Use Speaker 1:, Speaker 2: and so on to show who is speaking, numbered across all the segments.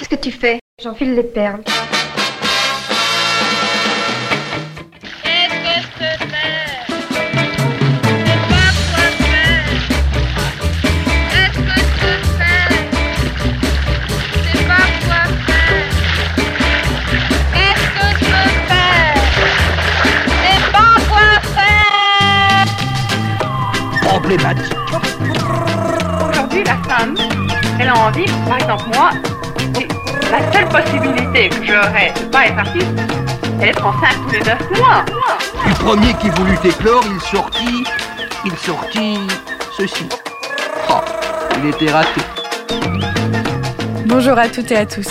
Speaker 1: Qu'est-ce que tu fais? J'enfile les perles.
Speaker 2: Aujourd'hui, la femme, elle a envie, par exemple moi, la seule possibilité que j'aurais de pas être artiste, c'est d'être enceinte tous les neuf mois.
Speaker 3: Le premier qui voulut éclore, il sortit, il sortit ceci. Oh, il était raté.
Speaker 4: Bonjour à toutes et à tous.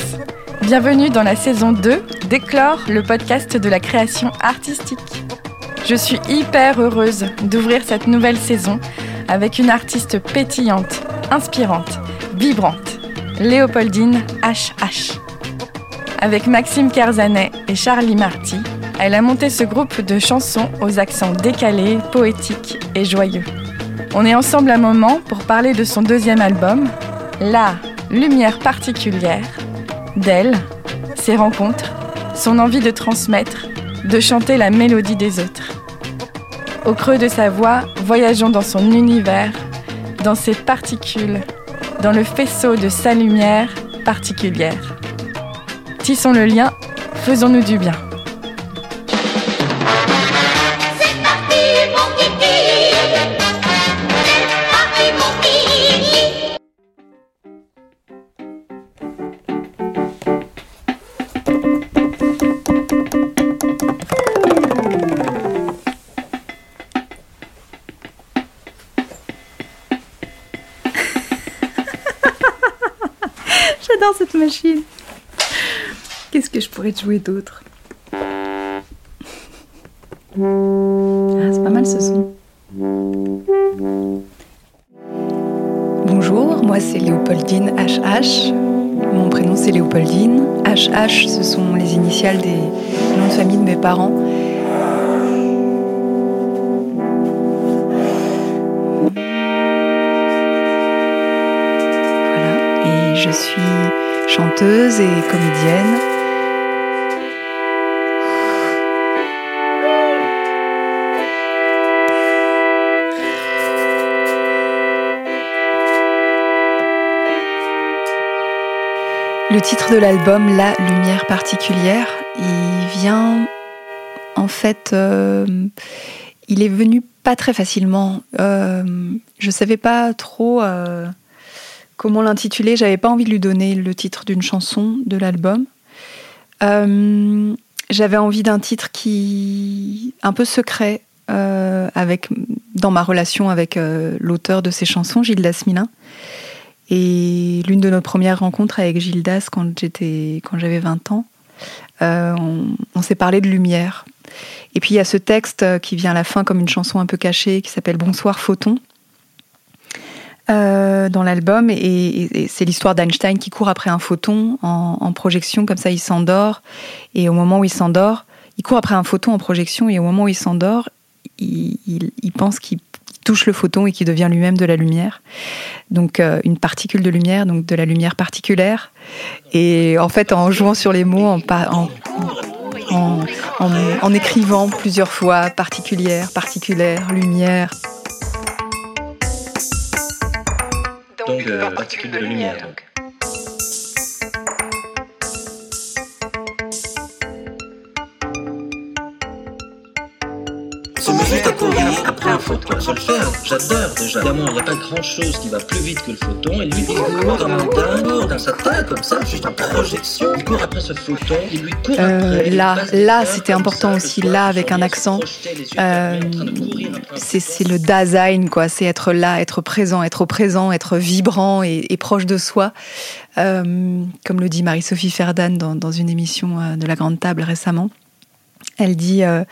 Speaker 4: Bienvenue dans la saison 2 d'Éclore, le podcast de la création artistique. Je suis hyper heureuse d'ouvrir cette nouvelle saison avec une artiste pétillante, inspirante, vibrante, Léopoldine HH. Avec Maxime Kerzanet et Charlie Marty, elle a monté ce groupe de chansons aux accents décalés, poétiques et joyeux. On est ensemble un moment pour parler de son deuxième album, La lumière particulière, d'elle, ses rencontres, son envie de transmettre, de chanter la mélodie des autres. Au creux de sa voix, voyageons dans son univers, dans ses particules, dans le faisceau de sa lumière particulière. Tissons le lien, faisons-nous du bien. Te jouer d'autre ah, C'est pas mal ce son. Bonjour, moi c'est Léopoldine HH. Mon prénom c'est Léopoldine. HH, ce sont les initiales des noms de famille de mes parents. Voilà, et je suis chanteuse et comédienne. Le titre de l'album, La lumière particulière, il vient en fait, euh, il est venu pas très facilement. Euh, je savais pas trop euh, comment l'intituler. J'avais pas envie de lui donner le titre d'une chanson de l'album. Euh, j'avais envie d'un titre qui un peu secret avec dans ma relation avec l'auteur de ces chansons, Gildas Milin. Et l'une de nos premières rencontres avec Gildas quand j'étais quand j'avais 20 ans, on, on s'est parlé de lumière. Et puis il y a ce texte qui vient à la fin comme une chanson un peu cachée qui s'appelle Bonsoir Photon euh, dans l'album et, c'est l'histoire d'Einstein qui court après un photon en, projection, comme ça il s'endort et au moment où il s'endort, il court après un photon en projection et au moment où il s'endort, il, pense qu'il touche le photon et qu'il devient lui-même de la lumière. Donc euh, une particule de lumière, donc de la lumière particulière. Et en fait, en jouant sur les mots, en, en, en écrivant plusieurs fois particulière, particulière, lumière,
Speaker 5: donc, particules de lumière. Juste à courir après un photon. Faut le faire, j'adore déjà. Évidemment, il n'y a pas grand chose qui va plus vite que le photon. Et lui, il court dans un dingue, dans sa tête, comme ça, juste en projection. Il court après ce photon, il lui court
Speaker 4: euh, après. Là, là, c'était important aussi, là, avec un accent. Euh, c'est le Dasein, quoi. C'est être là, être présent, être au présent, être vibrant et, et proche de soi. Euh, comme le dit Marie-Sophie Ferdan dans, dans, une émission euh, de La Grande Table récemment. Elle dit, euh,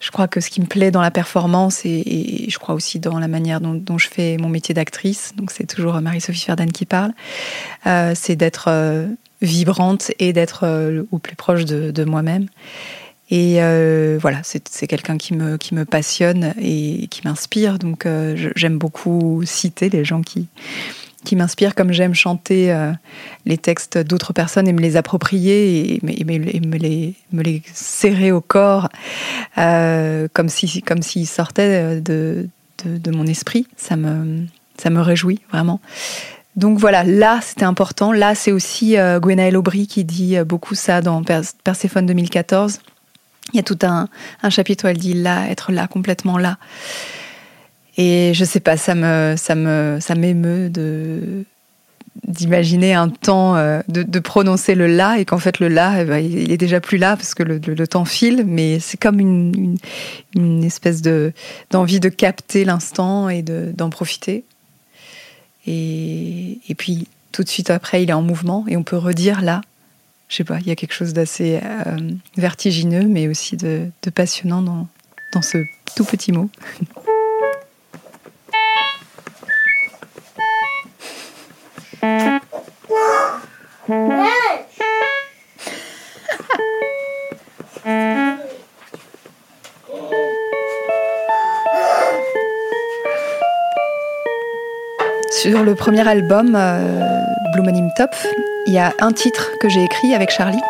Speaker 4: je crois que ce qui me plaît dans la performance et, je crois aussi dans la manière dont, je fais mon métier d'actrice, donc c'est toujours Marie-Sophie Ferdan qui parle, euh, c'est d'être euh, vibrante et d'être au plus proche de, moi-même. Et voilà, c'est quelqu'un qui me, qui me passionne et qui m'inspire, donc j'aime beaucoup citer les gens qui, qui m'inspire comme j'aime chanter euh, les textes d'autres personnes et me les approprier et, et me, les, me les serrer au corps euh, comme si comme s'ils sortaient de, de, de, mon esprit. Ça me, ça me réjouit vraiment. Donc voilà, là c'était important. Là c'est aussi euh, Aubry qui dit beaucoup ça dans Perséphone 2014. Il y a tout un, un chapitre où elle dit là, être là, complètement là. Et je sais pas, ça me, ça me, ça m'émeut d'imaginer un temps, euh, de, prononcer le là et qu'en fait le là, eh ben, il est déjà plus là parce que le, temps file, mais c'est comme une, espèce de d'envie de capter l'instant et d'en profiter. Et, puis tout de suite après, il est en mouvement et on peut redire là. Je sais pas, il y a quelque chose d'assez euh, vertigineux, mais aussi de, passionnant dans ce tout petit mot. Sur le premier album, euh, Blue Monim Top, il y a un titre que j'ai écrit avec Charlie,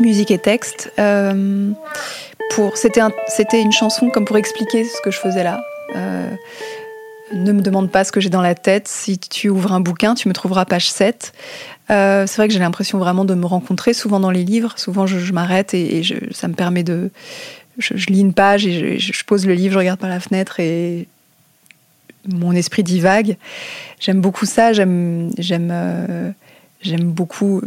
Speaker 4: musique et texte. Euh, c'était une chanson comme pour expliquer ce que je faisais là. Ne me demande pas ce que j'ai dans la tête. Si tu ouvres un bouquin, tu me trouveras page 7. Euh, c'est vrai que j'ai l'impression vraiment de me rencontrer souvent dans les livres. Souvent, je, m'arrête et, ça me permet de. Je, lis une page et je, je, pose le livre, je regarde par la fenêtre et mon esprit divague. J'aime beaucoup ça. J'aime, j'aime, euh, j'aime beaucoup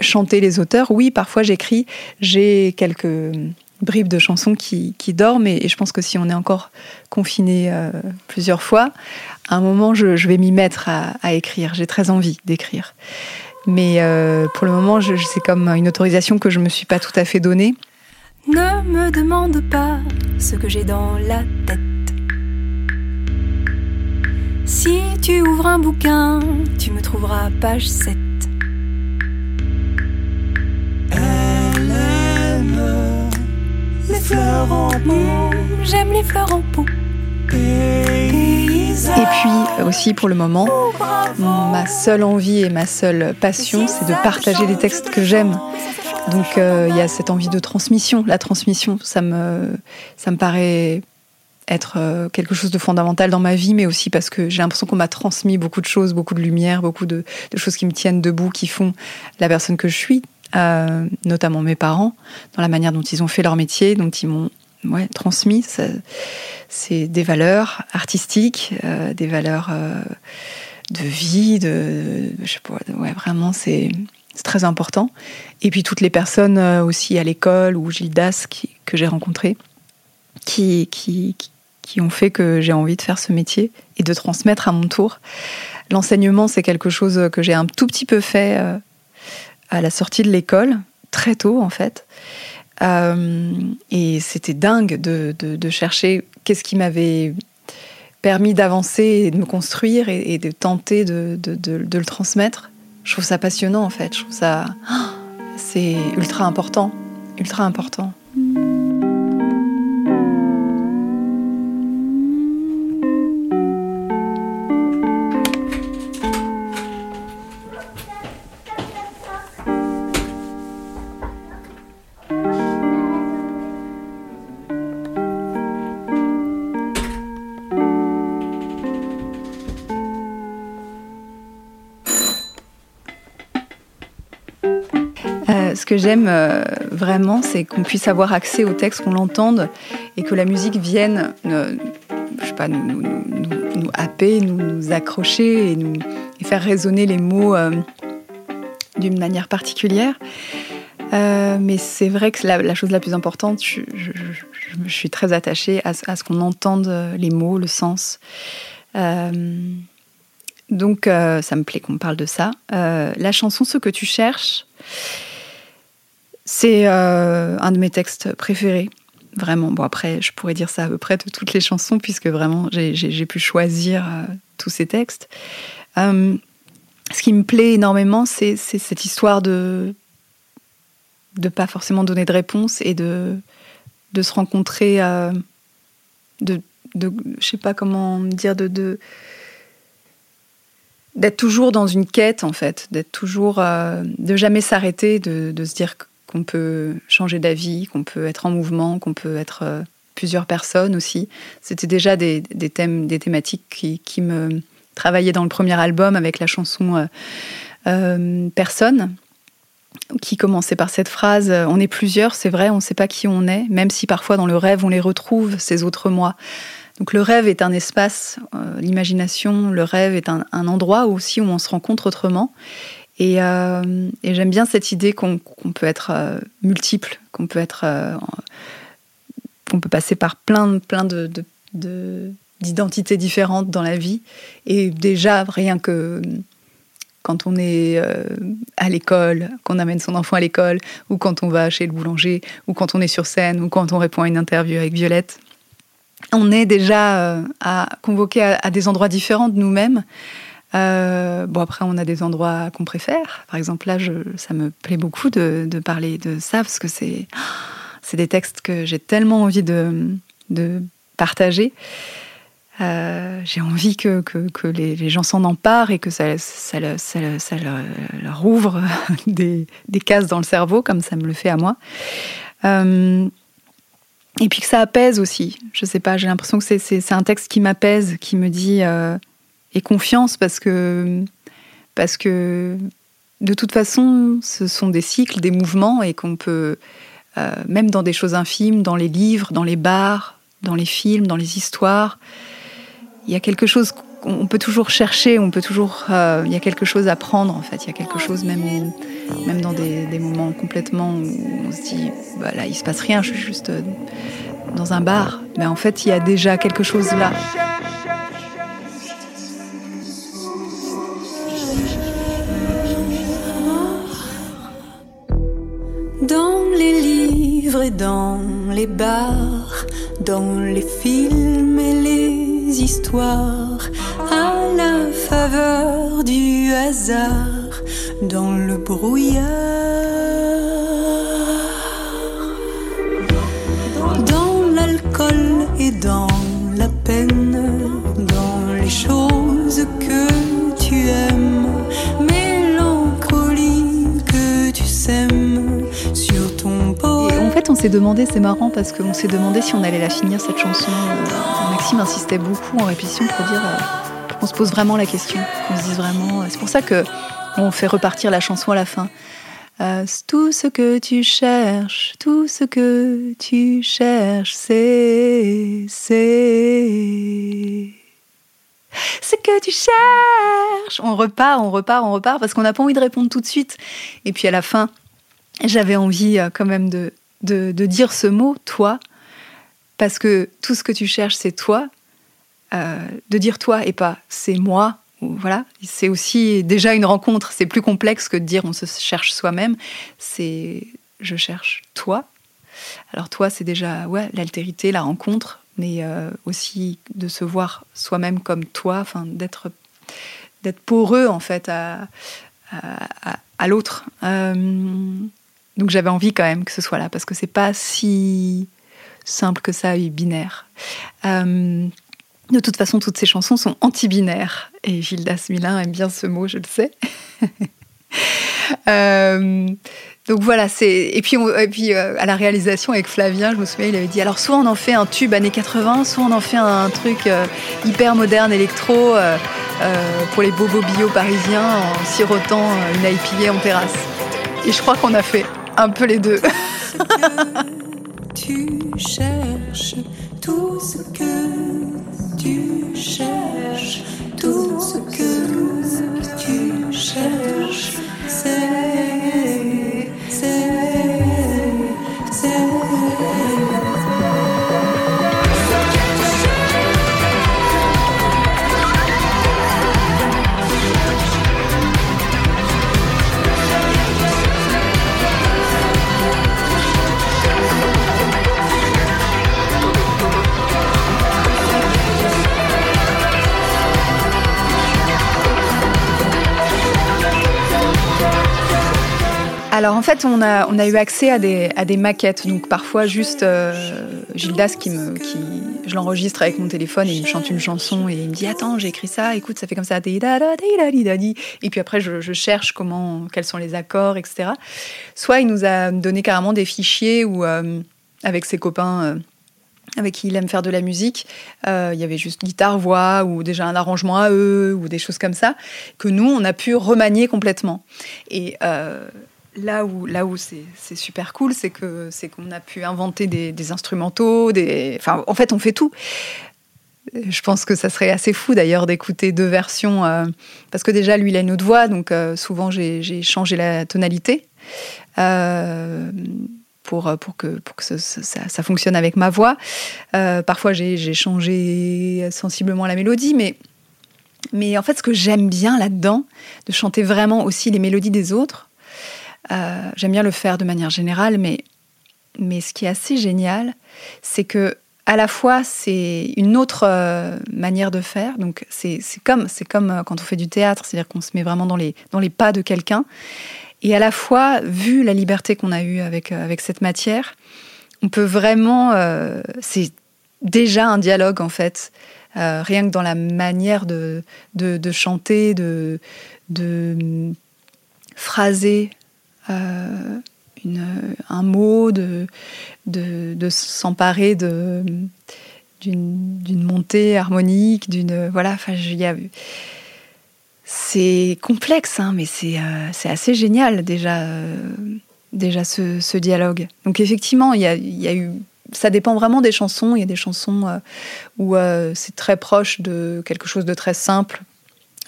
Speaker 4: chanter les auteurs. Oui, parfois j'écris. J'ai quelques bribes de chansons qui, qui dorment et, je pense que si on est encore confiné euh, plusieurs fois, à un moment je, vais m'y mettre à, écrire. J'ai très envie d'écrire. Mais euh, pour le moment, c'est comme une autorisation que je me suis pas tout à fait donnée.
Speaker 6: Ne me demande pas ce que j'ai dans la tête. Si tu ouvres un bouquin, tu me trouveras page 7.
Speaker 7: Fleurs en pot.
Speaker 6: J'aime les fleurs en pot.
Speaker 4: Et puis aussi pour le moment, ma seule envie et ma seule passion, c'est de partager les textes que j'aime. Donc il euh, y a cette envie de transmission. La transmission, ça me, ça me paraît être euh, quelque chose de fondamental dans ma vie, mais aussi parce que j'ai l'impression qu'on m'a transmis beaucoup de choses, beaucoup de lumière, beaucoup de, de, choses qui me tiennent debout, qui font la personne que je suis, notamment mes parents, dans la manière dont ils ont fait leur métier, dont ils m'ont transmis. C'est des valeurs artistiques, euh, des valeurs euh, de vie, de, je sais pas, ouais, vraiment, c'est très important. Et puis toutes les personnes euh, aussi à l'école ou Gildas qui, que j'ai rencontrées, qui, qui, qui ont fait que j'ai envie de faire ce métier et de transmettre à mon tour. L'enseignement, c'est quelque chose que j'ai un tout petit peu fait à la sortie de l'école, très tôt en fait. Euh, et c'était dingue de, chercher qu'est-ce qui m'avait permis d'avancer et de me construire et, et de tenter de, de, le transmettre. Je trouve ça passionnant en fait. Je trouve ça. C'est ultra important. Ultra important. Ce que j'aime euh, vraiment, c'est qu'on puisse avoir accès au texte, qu'on l'entende et que la musique vienne, sais pas, nous, nous, happer, nous, accrocher et, faire résonner les mots euh, d'une manière particulière. Euh, mais c'est vrai que la, la, chose la plus importante, je, suis très attachée à, ce qu'on entende les mots, le sens. Donc, ça me plaît qu'on parle de ça. la chanson Ce que tu cherches, c'est euh, un de mes textes préférés. Vraiment, bon après, je pourrais dire ça à peu près de toutes les chansons, puisque vraiment, j'ai pu choisir euh, tous ces textes. Euh, ce qui me plaît énormément, c'est cette histoire de de pas forcément donner de réponse et de, de se rencontrer, de, de je sais pas comment dire, de, d'être toujours dans une quête en fait, d'être toujours de jamais s'arrêter, de, se dire qu'on peut changer d'avis, qu'on peut être en mouvement, qu'on peut être euh, plusieurs personnes aussi. C'était déjà des, thèmes, des thématiques qui, me travaillaient dans le premier album avec la chanson euh, euh Personne qui commençait par cette phrase On est plusieurs, c'est vrai, on ne sait pas qui on est, même si parfois dans le rêve on les retrouve, ces autres moi. Donc le rêve est un espace, l'imagination, le rêve est un, endroit aussi où on se rencontre autrement. Et, euh, et j'aime bien cette idée qu'on qu peut être euh, multiple, qu'on peut être, euh, qu'on peut passer par plein, plein de, de, de d'identités différentes dans la vie. Et déjà, rien que quand on est à l'école, qu'on amène son enfant à l'école, ou quand on va chez le boulanger, ou quand on est sur scène, ou quand on répond à une interview avec Violette, on est déjà à convoquer à, à, des endroits différents de nous-mêmes. Euh, bon, après, on a des endroits qu'on préfère. Par exemple, là, ça me plaît beaucoup de, parler de ça parce que c'est, c'est des textes que j'ai tellement envie de, partager. Euh, j'ai envie que, les, gens s'en emparent et que ça, ça, leur, ouvre des, cases dans le cerveau, comme ça me le fait à moi. Euh, et puis que ça apaise aussi. Je sais pas, j'ai l'impression que c'est un texte qui m'apaise, qui me dit et confiance parce que parce que de toute façon, ce sont des cycles, des mouvements et qu'on peut euh, même dans des choses infimes, dans les livres, dans les bars, dans les films, dans les histoires, il y a quelque chose qu'on peut toujours chercher, on peut toujours, euh, il y a quelque chose à prendre en fait, il y a quelque chose même, même dans des, moments complètement où on se dit, bah, là il se passe rien, je suis juste euh, dans un bar, mais en fait il y a déjà quelque chose là.
Speaker 6: Dans les livres et dans les bars, dans les films et les histoires, à la faveur du hasard, dans le brouillard. Dans l'alcool et dans la peine,
Speaker 4: s'est demandé, c'est marrant parce qu'on s'est demandé si on allait la finir cette chanson. Euh, Maxime insistait beaucoup en répétition pour dire euh, qu'on se pose vraiment la question, qu'on se dise vraiment. C'est pour ça que on fait repartir la chanson à la fin. Euh, tout ce que tu cherches, tout ce que tu cherches, c'est, c'est, ce que tu cherches. On repart, on repart, on repart parce qu'on n'a pas envie de répondre tout de suite. Et puis à la fin, j'avais envie euh, quand même de, de, de, dire ce mot, toi, parce que tout ce que tu cherches, c'est toi. Euh, de dire toi et pas c'est moi, voilà, c'est aussi déjà une rencontre. C'est plus complexe que de dire on se cherche soi-même. C'est je cherche toi. Alors toi, c'est déjà ouais l'altérité, la rencontre, mais euh, aussi de se voir soi-même comme toi, enfin d'être d'être poreux en fait à, à, l'autre. Euh, donc j'avais envie quand même que ce soit là parce que c'est pas si simple que ça et binaire. Euh, de toute façon, toutes ces chansons sont anti-binaires. Et Gildas Milin aime bien ce mot, je le sais. euh, donc voilà, c'est et puis, on, et puis euh, à la réalisation avec Flavien, je me souviens, il avait dit alors soit on en fait un tube années 80, soit on en fait un truc hyper moderne électro pour les bobos bio parisiens en sirotant une IPA en terrasse. Et je crois qu'on a fait un peu les deux.
Speaker 6: tu cherches tout ce que tu cherches,
Speaker 4: Alors en fait, on a, eu accès à des, maquettes. Donc parfois, juste euh, Gildas, qui je l'enregistre avec mon téléphone et il me chante une chanson et il me dit Attends, j'ai écrit ça, écoute, ça fait comme ça. Et puis après, je, cherche comment, quels sont les accords, etc. Soit il nous a donné carrément des fichiers où, euh, avec ses copains. euh, avec qui il aime faire de la musique, il y avait juste guitare-voix ou déjà un arrangement à eux ou des choses comme ça, que nous, on a pu remanier complètement. Et là où, là où c'est super cool, c'est que c'est qu'on a pu inventer des, instrumentaux, des, enfin, en fait, on fait tout. Je pense que ça serait assez fou d'ailleurs d'écouter deux versions, euh, parce que déjà lui il a une autre voix, donc euh, souvent j'ai changé la tonalité euh, pour, pour que, pour que ça, fonctionne avec ma voix. Euh, parfois j'ai j'ai changé sensiblement la mélodie, mais, mais en fait ce que j'aime bien là-dedans, de chanter vraiment aussi les mélodies des autres, euh, j'aime bien le faire de manière générale, mais, mais ce qui est assez génial, c'est que à la fois c'est une autre euh, manière de faire. Donc c'est comme comme euh, quand on fait du théâtre, c'est-à-dire qu'on se met vraiment dans les dans les pas de quelqu'un. Et à la fois, vu la liberté qu'on a eue avec avec cette matière, on peut vraiment c'est déjà un dialogue en fait. Rien que dans la manière de, de, de chanter, de, de hum, phraser euh, un mot, de, de, s'emparer de d'une montée harmonique, d'une voilà. Enfin, c'est complexe, hein, mais c'est euh, c'est assez génial déjà euh, déjà ce, ce dialogue. Donc effectivement, il y a, y a eu ça dépend vraiment des chansons. Il y a des chansons où c'est très proche de quelque chose de très simple.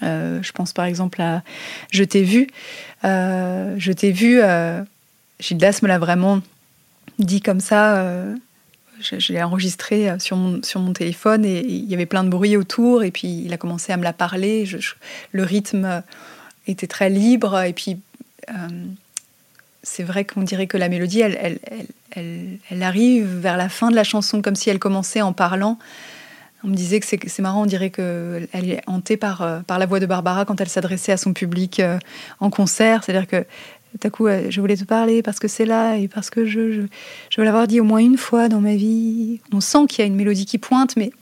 Speaker 4: Euh, je pense par exemple à Je t'ai vu. Euh, je t'ai vu. euh, Gildas me l'a vraiment dit comme ça. euh, je, l'ai enregistré sur mon, téléphone et il y avait plein de bruit autour. Et puis il a commencé à me la parler. Le rythme était très libre. Et puis c'est vrai qu'on dirait que la mélodie, elle arrive vers la fin de la chanson, comme si elle commençait en parlant. On me disait que c'est marrant, on dirait qu'elle est hantée par, euh, par la voix de Barbara quand elle s'adressait à son public euh, en concert. C'est-à-dire que tout à coup, euh, je voulais te parler parce que c'est là et parce que je, je, je veux l'avoir dit au moins une fois dans ma vie. On sent qu'il y a une mélodie qui pointe, mais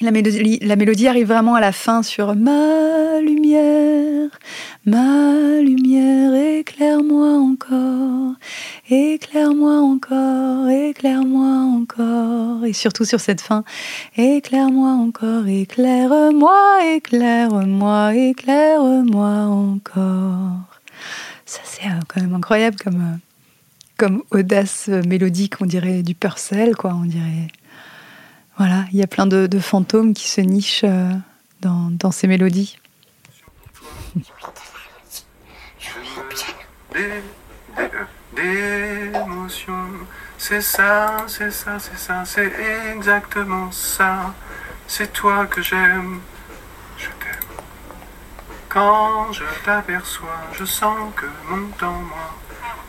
Speaker 4: la mélodie, arrive vraiment à la fin sur ma lumière, ma lumière, éclaire-moi encore, éclaire-moi encore, éclaire-moi encore. Et surtout sur cette fin, éclaire-moi encore, éclaire-moi, éclaire-moi, éclaire-moi encore. Ça, c'est euh, quand même incroyable comme, euh, comme audace euh, mélodique, on dirait du Purcell, quoi, on dirait. Voilà, il y a plein de, fantômes qui se nichent euh, dans, ces mélodies.
Speaker 8: D'émotions. C'est ça, c'est ça, c'est ça, c'est exactement ça. C'est toi que j'aime, je t'aime. Quand je t'aperçois, je sens que monte en moi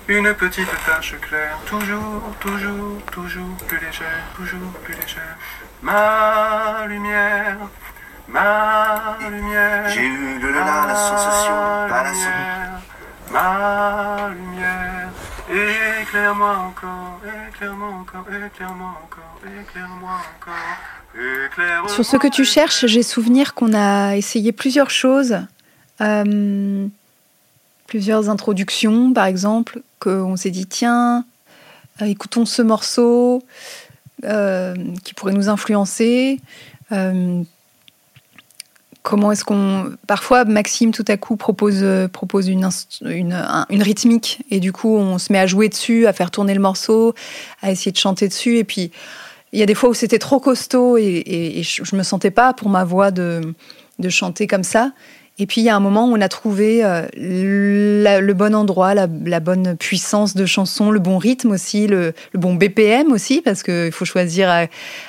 Speaker 8: une petite tache claire, toujours, toujours, toujours plus légère, toujours plus légère. Ma lumière, ma lumière.
Speaker 9: J'ai eu le là, la sensation, pas la
Speaker 8: lumière, Ma lumière, éclaire-moi encore, éclaire-moi encore, éclaire-moi encore, éclaire-moi encore, éclaire-moi.
Speaker 4: Sur ce que tu cherches, j'ai souvenir qu'on a essayé plusieurs choses. Euh, plusieurs introductions, par exemple, qu'on s'est dit, tiens, euh, écoutons ce morceau euh, qui pourrait nous influencer. Euh, comment est-ce qu'on... Parfois, Maxime, tout à coup, propose, propose une, une, un- une rythmique, et du coup, on se met à jouer dessus, à faire tourner le morceau, à essayer de chanter dessus, et puis... Il y a des fois où c'était trop costaud et, et- et je me sentais pas pour ma voix de, de chanter comme ça. Et puis il y a un moment où on a trouvé euh, le bon endroit, la, bonne puissance de chanson, le bon rythme aussi, le, bon BPM aussi, parce qu'il faut choisir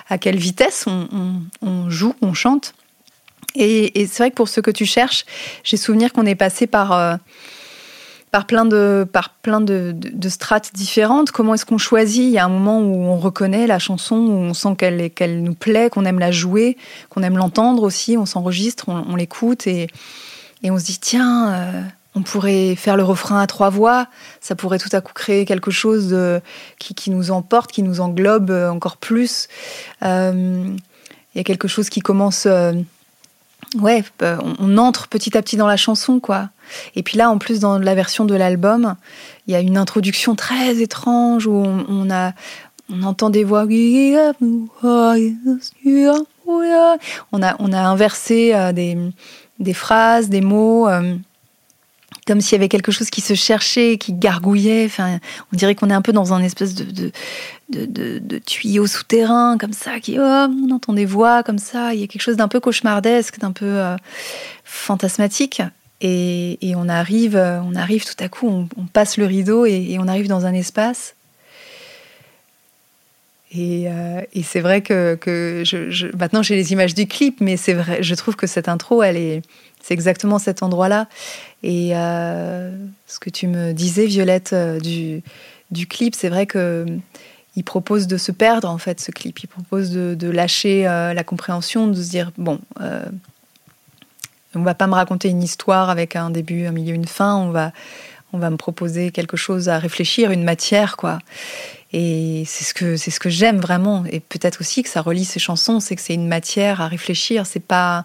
Speaker 4: à, quelle vitesse on joue, on chante. Et, et c'est vrai que pour ce que tu cherches, j'ai souvenir qu'on est passé par, euh, par plein, de, par plein de, de- strates différentes. Comment est-ce qu'on choisit? Il y a un moment où on reconnaît la chanson, où on sent qu'elle nous plaît, qu'on aime la jouer, qu'on aime l'entendre aussi, on s'enregistre, on, l'écoute et, et on se dit tiens, euh, on pourrait faire le refrain à trois voix, ça pourrait tout à coup créer quelque chose de, qui, qui, nous emporte, qui nous englobe encore plus. Il y a quelque chose qui commence ouais, euh, on, entre petit à petit dans la chanson, quoi. Et puis là, en plus, dans la version de l'album, il y a une introduction très étrange où on, a, on entend des voix. On a, on a inversé euh, des, des phrases, des mots. Euh, comme s'il y avait quelque chose qui se cherchait, qui gargouillait. Enfin, on dirait qu'on est un peu dans un espèce de, tuyau souterrain, comme ça, qui, on entend des voix comme ça. Il y a quelque chose d'un peu cauchemardesque, d'un peu euh, fantasmatique. Et, on arrive, euh, on arrive tout à coup, on, passe le rideau et, on arrive dans un espace. Et, euh, c'est vrai que, je, maintenant j'ai les images du clip, mais c'est vrai, je trouve que cette intro, elle est, c'est exactement cet endroit-là. Et euh, ce que tu me disais, Violette, euh, du, clip, c'est vrai que il propose de se perdre en fait ce clip. Il propose de, lâcher euh, la compréhension, de se dire bon, euh, on va pas me raconter une histoire avec un début, un milieu, une fin. On va, on va me proposer quelque chose à réfléchir, une matière quoi. Et c'est ce que c'est ce que j'aime vraiment. Et peut-être aussi que ça relie ces chansons, c'est que c'est une matière à réfléchir. C'est pas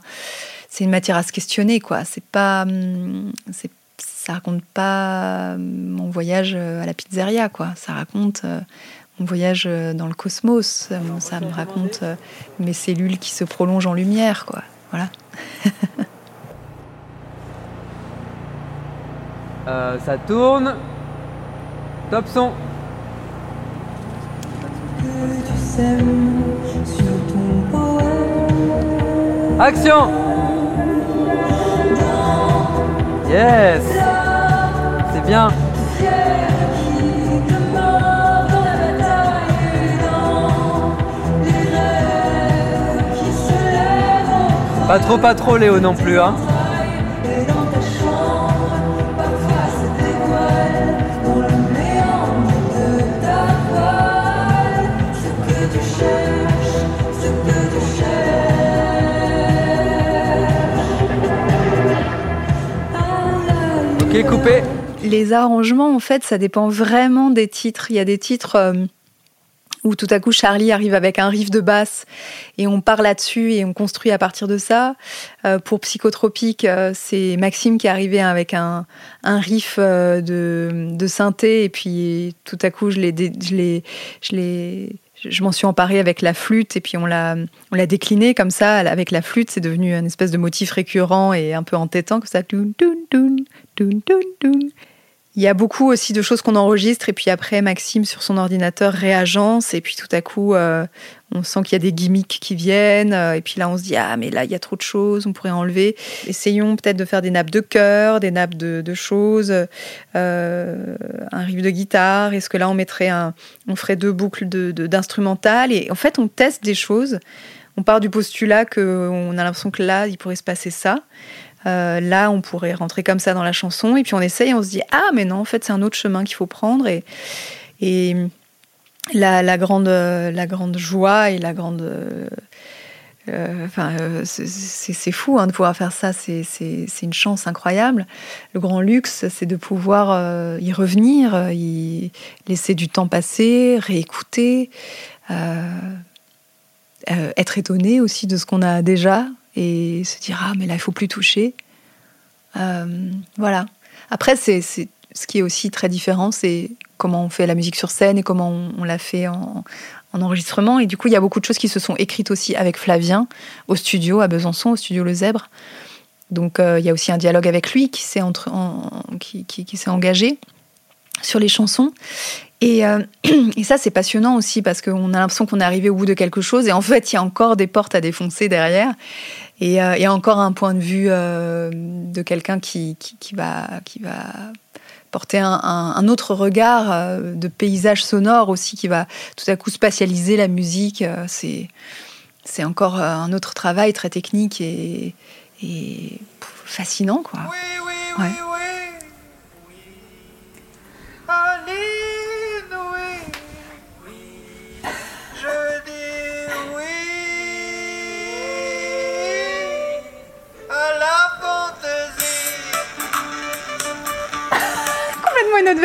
Speaker 4: c'est une matière à se questionner, quoi. C'est pas, hum, c'est, ça raconte pas hum, mon voyage euh, à la pizzeria, quoi. Ça raconte euh, mon voyage euh, dans le cosmos. Ça, me raconte mes cellules qui se prolongent en lumière, quoi. Voilà.
Speaker 10: ça tourne. Top son. Action C'est bien. Pas trop, pas trop Léo non plus, hein coupé.
Speaker 4: Les arrangements, en fait, ça dépend vraiment des titres. Il y a des titres euh, où tout à coup Charlie arrive avec un riff de basse et on part là-dessus et on construit à partir de ça. Euh, pour Psychotropique, euh, c'est Maxime qui est arrivé avec un, un riff de, synthé et puis tout à coup je l'ai, je l'ai, je m'en suis emparée avec la flûte et puis on l'a, on l'a décliné comme ça avec la flûte. C'est devenu une espèce de motif récurrent et un peu entêtant comme ça. Il y a beaucoup aussi de choses qu'on enregistre et puis après Maxime sur son ordinateur réagence et puis tout à coup euh, on sent qu'il y a des gimmicks qui viennent euh, et puis là on se dit ah mais là il y a trop de choses on pourrait enlever. Essayons peut-être de faire des nappes de chœur des nappes de, choses euh, un riff de guitare. Est-ce que là on mettrait un on ferait deux boucles de d'instrumental? Et en fait on teste des choses. On part du postulat que on a l'impression que là il pourrait se passer ça euh, là, on pourrait rentrer comme ça dans la chanson, et puis on essaye, on se dit ah mais non, en fait c'est un autre chemin qu'il faut prendre, et, la, grande la grande joie et la grande euh, enfin, euh, c'est fou hein, de pouvoir faire ça, c'est une chance incroyable. Le grand luxe, c'est de pouvoir y revenir, y laisser du temps passer, réécouter, être étonné aussi de ce qu'on a déjà, et se dire ah mais là il faut plus toucher. Euh, voilà. Après c'est ce qui est aussi très différent, c'est comment on fait la musique sur scène et comment on, l'a fait en, enregistrement. Et du coup il y a beaucoup de choses qui se sont écrites aussi avec Flavien au studio à Besançon, au studio Le Zèbre. Donc euh, il y a aussi un dialogue avec lui qui s'est entre, qui, qui, engagé sur les chansons. Et, euh, et, ça, c'est passionnant aussi parce qu'on a l'impression qu'on est arrivé au bout de quelque chose et en fait, il y a encore des portes à défoncer derrière. Et euh, a encore un point de vue euh, de quelqu'un qui, qui, qui, va, qui va porter un, un, autre regard de paysage sonore aussi, qui va tout à coup spatialiser la musique. C'est, c'est encore un autre travail très technique et, et fascinant, quoi. Oui, oui, oui, ouais.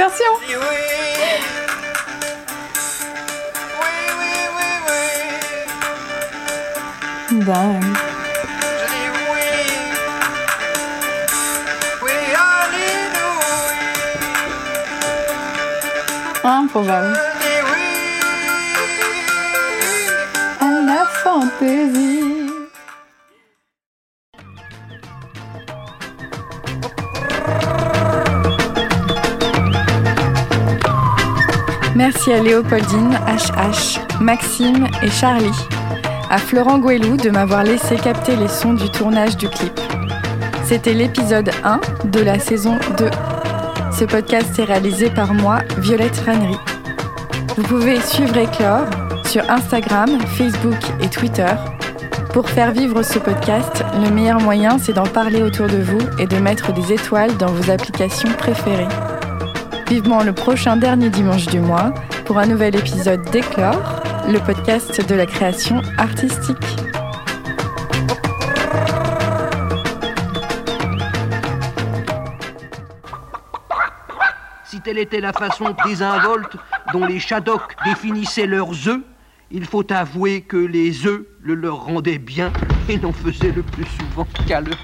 Speaker 4: Oui.
Speaker 7: dis oui. Oui, oui, oui, oui.
Speaker 4: Dingue. Improbable. À la fantaisie.
Speaker 11: Merci à Léopoldine, HH, Maxime et Charlie. À Florent Gouelou de m'avoir laissé capter les sons du tournage du clip. C'était l'épisode 1 de la saison 2. Ce podcast est réalisé par moi, Violette Rannery. Vous pouvez suivre Éclore sur Instagram, Facebook et Twitter. Pour faire vivre ce podcast, le meilleur moyen, c'est d'en parler autour de vous et de mettre des étoiles dans vos applications préférées. Vivement le prochain dernier dimanche du mois pour un nouvel épisode d'Éclore, le podcast de la création artistique.
Speaker 3: Si telle était la façon désinvolte dont les Shadocks définissaient leurs œufs, il faut avouer que les œufs le leur rendaient bien et n'en faisaient le plus souvent qu'à leur